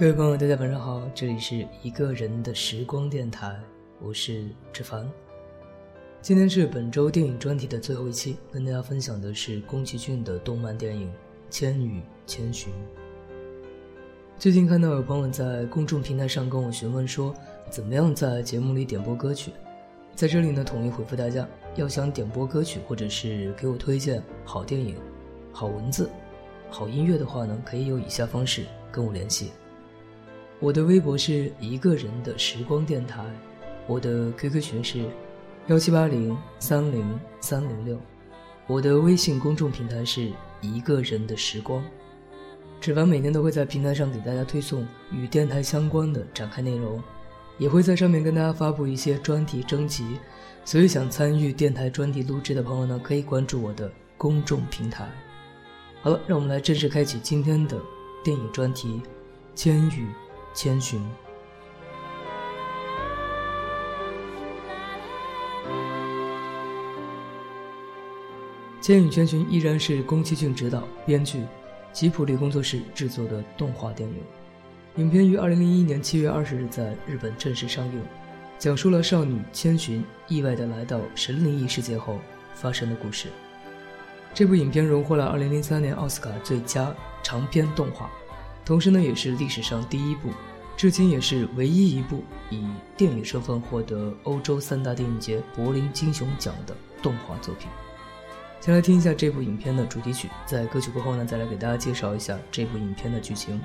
各位朋友，大家晚上好，这里是一个人的时光电台，我是志凡。今天是本周电影专题的最后一期，跟大家分享的是宫崎骏的动漫电影《千与千寻》。最近看到有朋友在公众平台上跟我询问说，怎么样在节目里点播歌曲？在这里呢，统一回复大家，要想点播歌曲或者是给我推荐好电影、好文字、好音乐的话呢，可以有以下方式跟我联系。我的微博是一个人的时光电台，我的 QQ 群是幺七八零三零三零六，我的微信公众平台是一个人的时光。纸凡每天都会在平台上给大家推送与电台相关的展开内容，也会在上面跟大家发布一些专题征集，所以想参与电台专题录制的朋友呢，可以关注我的公众平台。好了，让我们来正式开启今天的电影专题《千与》。千寻，《千与千寻》依然是宫崎骏执导、编剧，吉卜力工作室制作的动画电影。影片于二零零一年七月二十日在日本正式上映，讲述了少女千寻意外的来到神灵异世界后发生的故事。这部影片荣获了二零零三年奥斯卡最佳长篇动画。同时呢也是历史上第一部至今也是唯一一部以电影身份获得欧洲三大电影节柏林金熊奖的动画作品。先来听一下这部影片的主题曲在歌曲过后呢再来给大家介绍一下这部影片的剧情。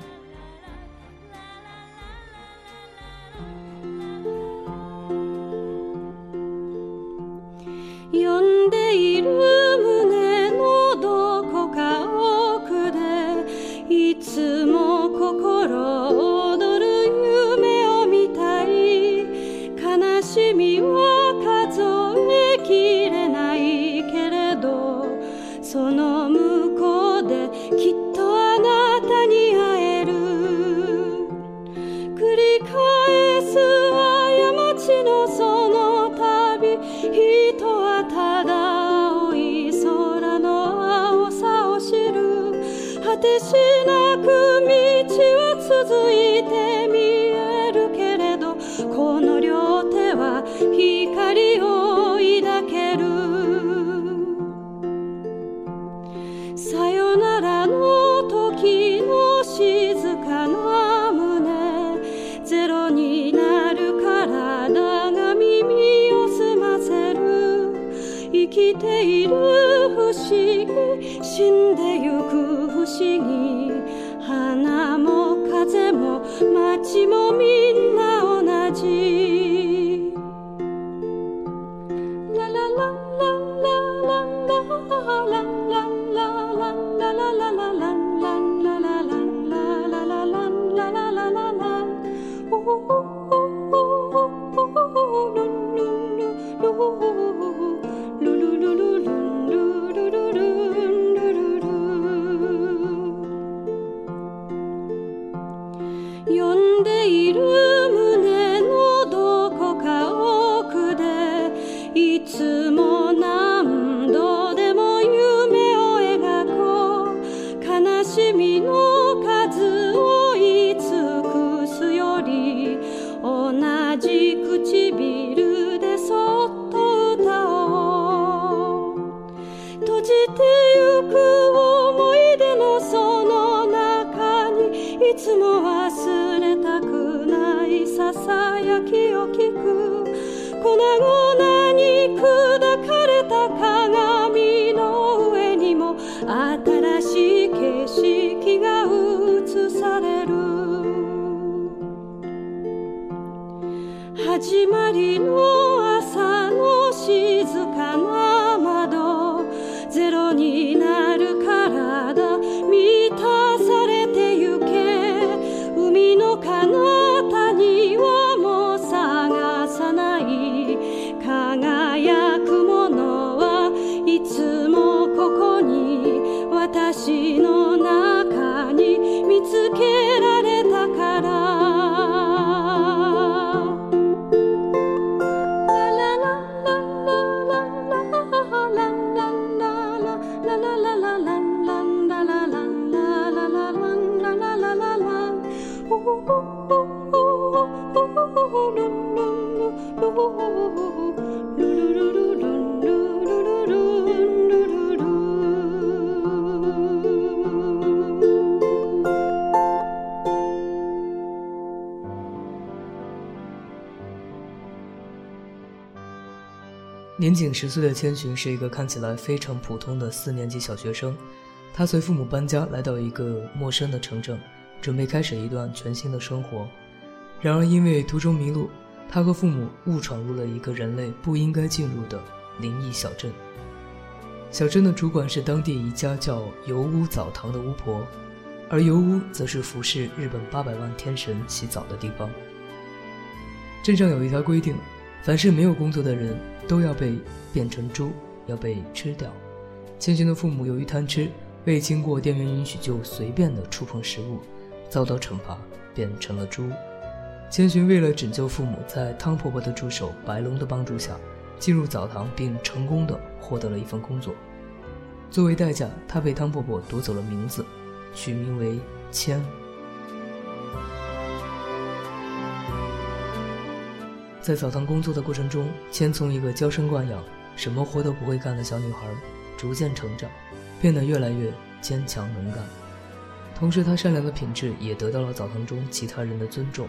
ついて見えるけれどこの両手は光を me 唇でそっと歌おう閉じてゆく思い出のその中にいつも忘れたくないささやきを聞く。粉々に砕かれた鏡の上にもあった marino. 年仅十岁的千寻是一个看起来非常普通的四年级小学生，他随父母搬家来到一个陌生的城镇，准备开始一段全新的生活。然而因为途中迷路，他和父母误闯入了一个人类不应该进入的灵异小镇。小镇的主管是当地一家叫油屋澡堂的巫婆，而油屋则是服侍日本八百万天神洗澡的地方。镇上有一条规定。凡是没有工作的人，都要被变成猪，要被吃掉。千寻的父母由于贪吃，未经过店员允许就随便的触碰食物，遭到惩罚，变成了猪。千寻为了拯救父母，在汤婆婆的助手白龙的帮助下，进入澡堂，并成功的获得了一份工作。作为代价，她被汤婆婆夺走了名字，取名为千。在澡堂工作的过程中，千从一个娇生惯养、什么活都不会干的小女孩，逐渐成长，变得越来越坚强能干。同时，她善良的品质也得到了澡堂中其他人的尊重。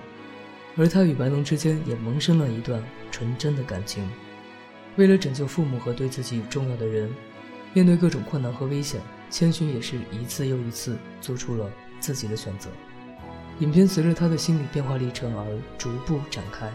而他与白龙之间也萌生了一段纯真的感情。为了拯救父母和对自己重要的人，面对各种困难和危险，千寻也是一次又一次做出了自己的选择。影片随着他的心理变化历程而逐步展开。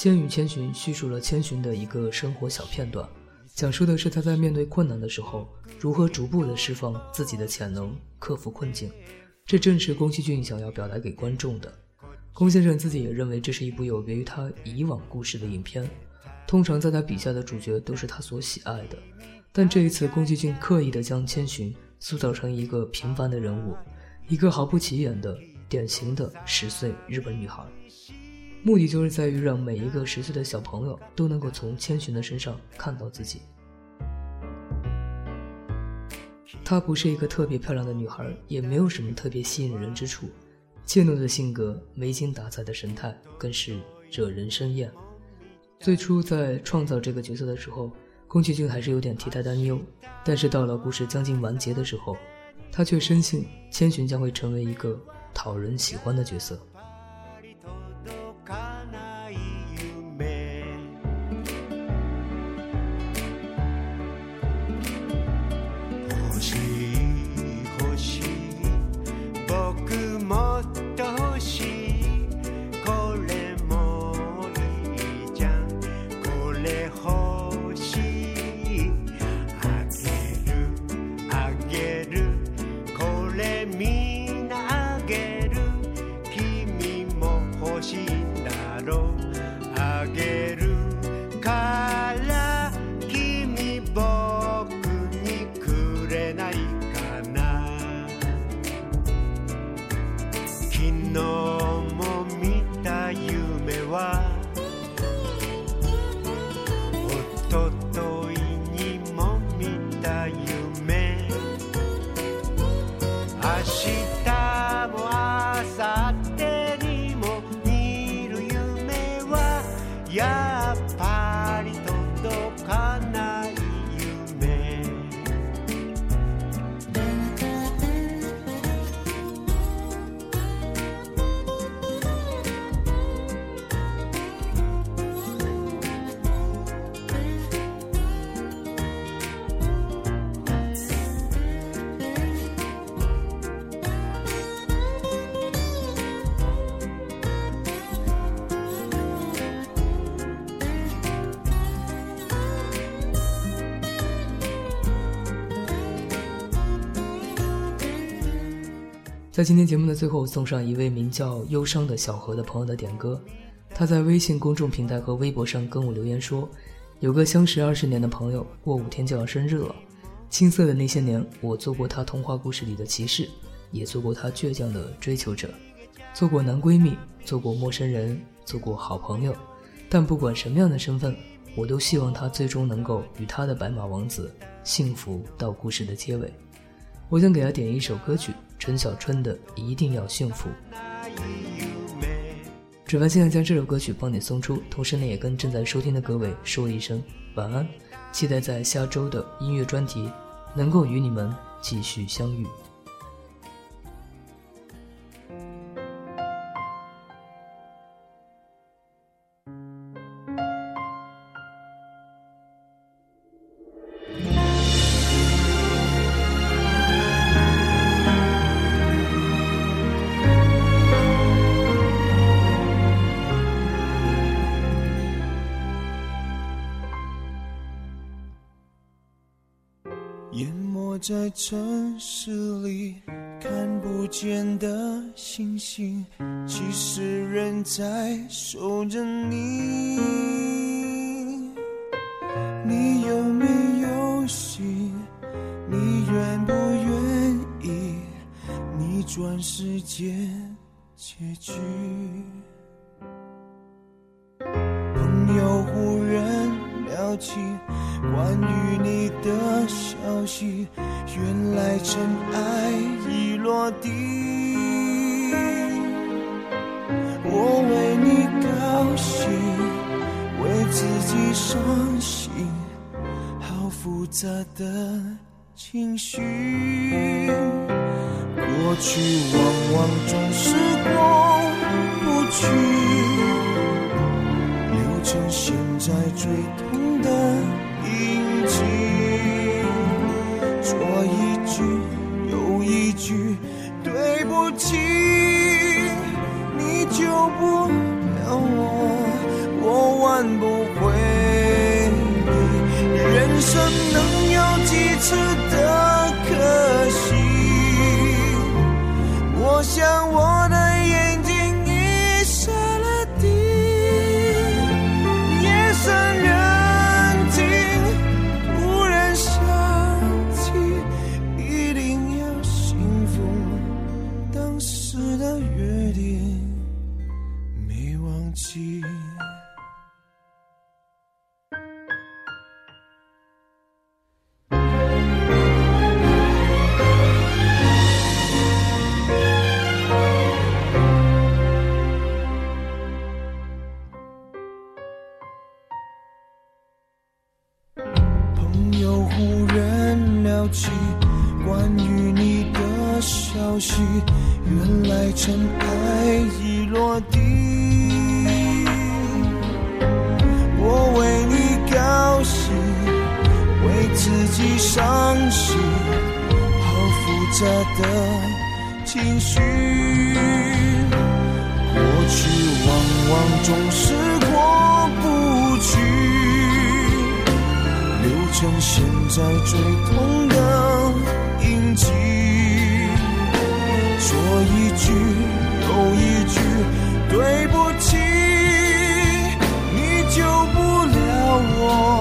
千与千寻》叙述了千寻的一个生活小片段，讲述的是他在面对困难的时候，如何逐步的释放自己的潜能，克服困境。这正是宫崎骏想要表达给观众的。宫先生自己也认为这是一部有别于他以往故事的影片。通常在他笔下的主角都是他所喜爱的，但这一次宫崎骏刻意的将千寻塑造成一个平凡的人物，一个毫不起眼的典型的十岁日本女孩。目的就是在于让每一个十岁的小朋友都能够从千寻的身上看到自己。她不是一个特别漂亮的女孩，也没有什么特别吸引人之处，怯懦的性格、没精打采的神态，更是惹人生厌。最初在创造这个角色的时候，宫崎骏还是有点替她担忧，但是到了故事将近完结的时候，他却深信千寻将会成为一个讨人喜欢的角色。ん在今天节目的最后，送上一位名叫忧伤的小何的朋友的点歌。他在微信公众平台和微博上跟我留言说：“有个相识二十年的朋友，过五天就要生日了。青涩的那些年，我做过他童话故事里的骑士，也做过他倔强的追求者，做过男闺蜜，做过陌生人，做过好朋友。但不管什么样的身份，我都希望他最终能够与他的白马王子幸福到故事的结尾。我想给他点一首歌曲，陈小春的《一定要幸福》。主播现在将这首歌曲帮你送出，同时呢，也跟正在收听的各位说一声晚安，期待在下周的音乐专题能够与你们继续相遇。在城市里看不见的星星，其实人在守着你。你有没有心？你愿不愿意逆转时间结局？朋友忽然聊起关于你的消息，原来尘埃已落地。我为你高兴，为自己伤心，好复杂的情绪。过去往往总是过不去。留成现在最痛的印记。说一句又一句对不起，你救不了我，我挽不回你。人生能有几次的可惜？我想我的地。我为你高兴，为自己伤心，好复杂的情绪。过去往往总是过不去。留成现在最痛的印记。说一句又一句对不起，你救不了我，